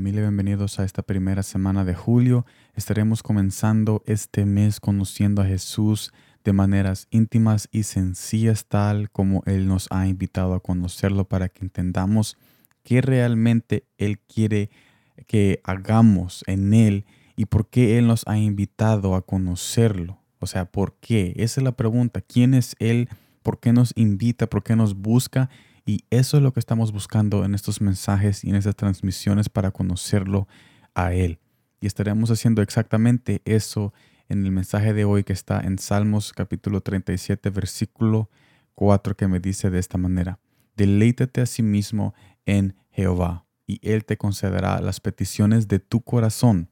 familia, bienvenidos a esta primera semana de julio. Estaremos comenzando este mes conociendo a Jesús de maneras íntimas y sencillas tal como Él nos ha invitado a conocerlo para que entendamos qué realmente Él quiere que hagamos en Él y por qué Él nos ha invitado a conocerlo. O sea, ¿por qué? Esa es la pregunta. ¿Quién es Él? ¿Por qué nos invita? ¿Por qué nos busca? Y eso es lo que estamos buscando en estos mensajes y en estas transmisiones para conocerlo a Él. Y estaremos haciendo exactamente eso en el mensaje de hoy que está en Salmos capítulo 37, versículo 4, que me dice de esta manera, deleítate a sí mismo en Jehová, y Él te concederá las peticiones de tu corazón.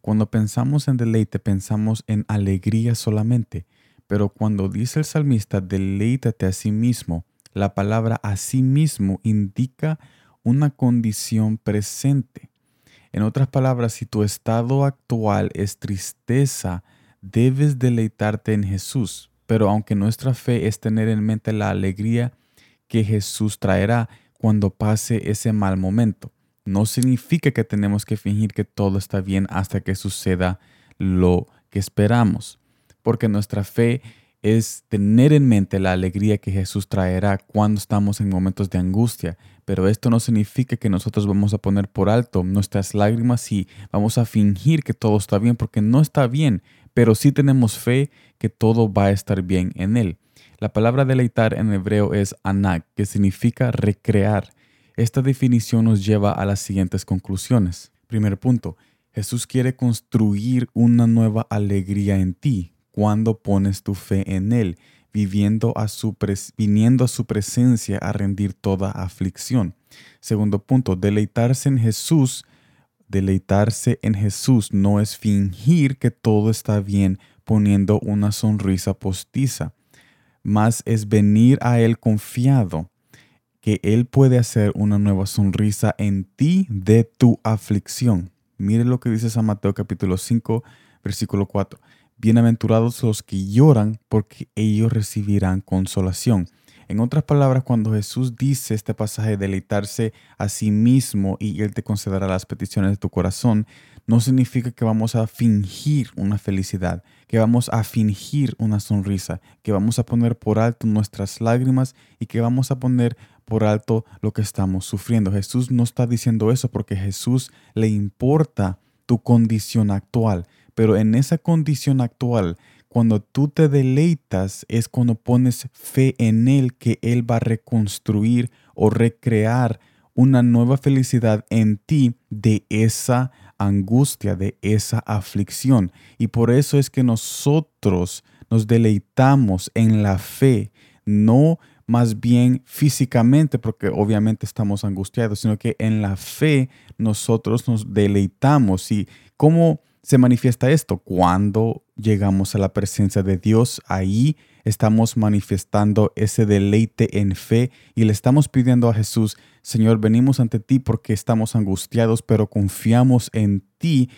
Cuando pensamos en deleite, pensamos en alegría solamente, pero cuando dice el salmista, deleítate a sí mismo, la palabra asimismo indica una condición presente. En otras palabras, si tu estado actual es tristeza, debes deleitarte en Jesús. Pero aunque nuestra fe es tener en mente la alegría que Jesús traerá cuando pase ese mal momento, no significa que tenemos que fingir que todo está bien hasta que suceda lo que esperamos, porque nuestra fe es tener en mente la alegría que Jesús traerá cuando estamos en momentos de angustia. Pero esto no significa que nosotros vamos a poner por alto nuestras lágrimas y vamos a fingir que todo está bien, porque no está bien, pero sí tenemos fe que todo va a estar bien en Él. La palabra deleitar en hebreo es anak, que significa recrear. Esta definición nos lleva a las siguientes conclusiones. Primer punto, Jesús quiere construir una nueva alegría en ti, cuando pones tu fe en Él, viviendo a su viniendo a su presencia a rendir toda aflicción. Segundo punto, deleitarse en Jesús. Deleitarse en Jesús no es fingir que todo está bien poniendo una sonrisa postiza, más es venir a Él confiado que Él puede hacer una nueva sonrisa en ti de tu aflicción. Mire lo que dice San Mateo capítulo 5, versículo 4. Bienaventurados los que lloran, porque ellos recibirán consolación. En otras palabras, cuando Jesús dice este pasaje, deleitarse a sí mismo y Él te concederá las peticiones de tu corazón, no significa que vamos a fingir una felicidad, que vamos a fingir una sonrisa, que vamos a poner por alto nuestras lágrimas y que vamos a poner por alto lo que estamos sufriendo. Jesús no está diciendo eso porque Jesús le importa tu condición actual. Pero en esa condición actual, cuando tú te deleitas, es cuando pones fe en Él que Él va a reconstruir o recrear una nueva felicidad en ti de esa angustia, de esa aflicción. Y por eso es que nosotros nos deleitamos en la fe, no más bien físicamente, porque obviamente estamos angustiados, sino que en la fe nosotros nos deleitamos. ¿Y cómo se manifiesta esto? Cuando llegamos a la presencia de Dios, ahí estamos manifestando ese deleite en fe y le estamos pidiendo a Jesús, Señor, venimos ante ti porque estamos angustiados, pero confiamos en ti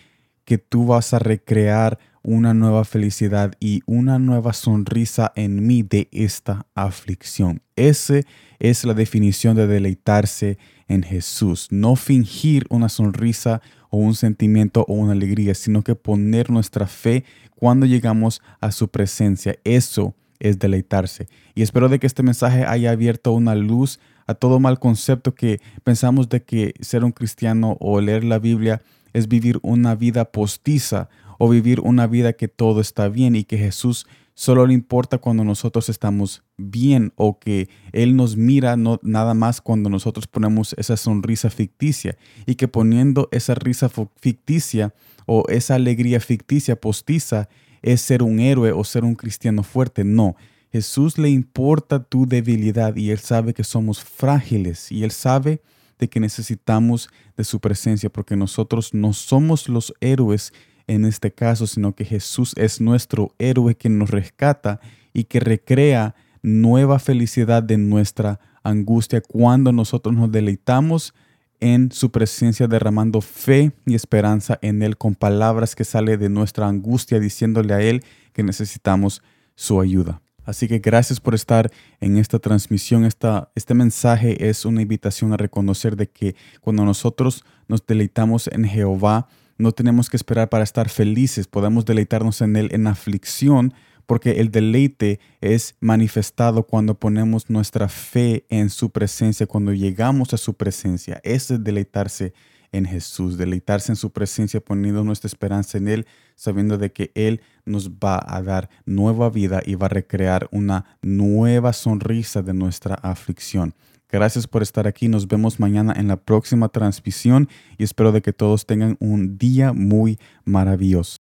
que tú vas a recrear una nueva felicidad y una nueva sonrisa en mí de esta aflicción. Esa es la definición de deleitarse en Jesús. No fingir una sonrisa o un sentimiento o una alegría, sino que poner nuestra fe cuando llegamos a su presencia. Eso es deleitarse. Y espero de que este mensaje haya abierto una luz a todo mal concepto que pensamos de que ser un cristiano o leer la Biblia es vivir una vida postiza o vivir una vida que todo está bien y que Jesús solo le importa cuando nosotros estamos bien o que Él nos mira no, nada más cuando nosotros ponemos esa sonrisa ficticia y que poniendo esa risa ficticia o esa alegría ficticia postiza es ser un héroe o ser un cristiano fuerte. No, Jesús le importa tu debilidad y Él sabe que somos frágiles y Él sabe de que necesitamos de su presencia porque nosotros no somos los héroes en este caso, sino que Jesús es nuestro héroe que nos rescata y que recrea nueva felicidad de nuestra angustia cuando nosotros nos deleitamos en su presencia derramando fe y esperanza en Él con palabras que sale de nuestra angustia diciéndole a Él que necesitamos su ayuda. Así que gracias por estar en esta transmisión. Esta, este mensaje es una invitación a reconocer de que cuando nosotros nos deleitamos en Jehová, no tenemos que esperar para estar felices, podemos deleitarnos en Él en aflicción, porque el deleite es manifestado cuando ponemos nuestra fe en su presencia, cuando llegamos a su presencia. Es deleitarse en Jesús, deleitarse en su presencia, poniendo nuestra esperanza en Él, sabiendo de que Él nos va a dar nueva vida y va a recrear una nueva sonrisa de nuestra aflicción. Gracias por estar aquí. Nos vemos mañana en la próxima transmisión y espero de que todos tengan un día muy maravilloso.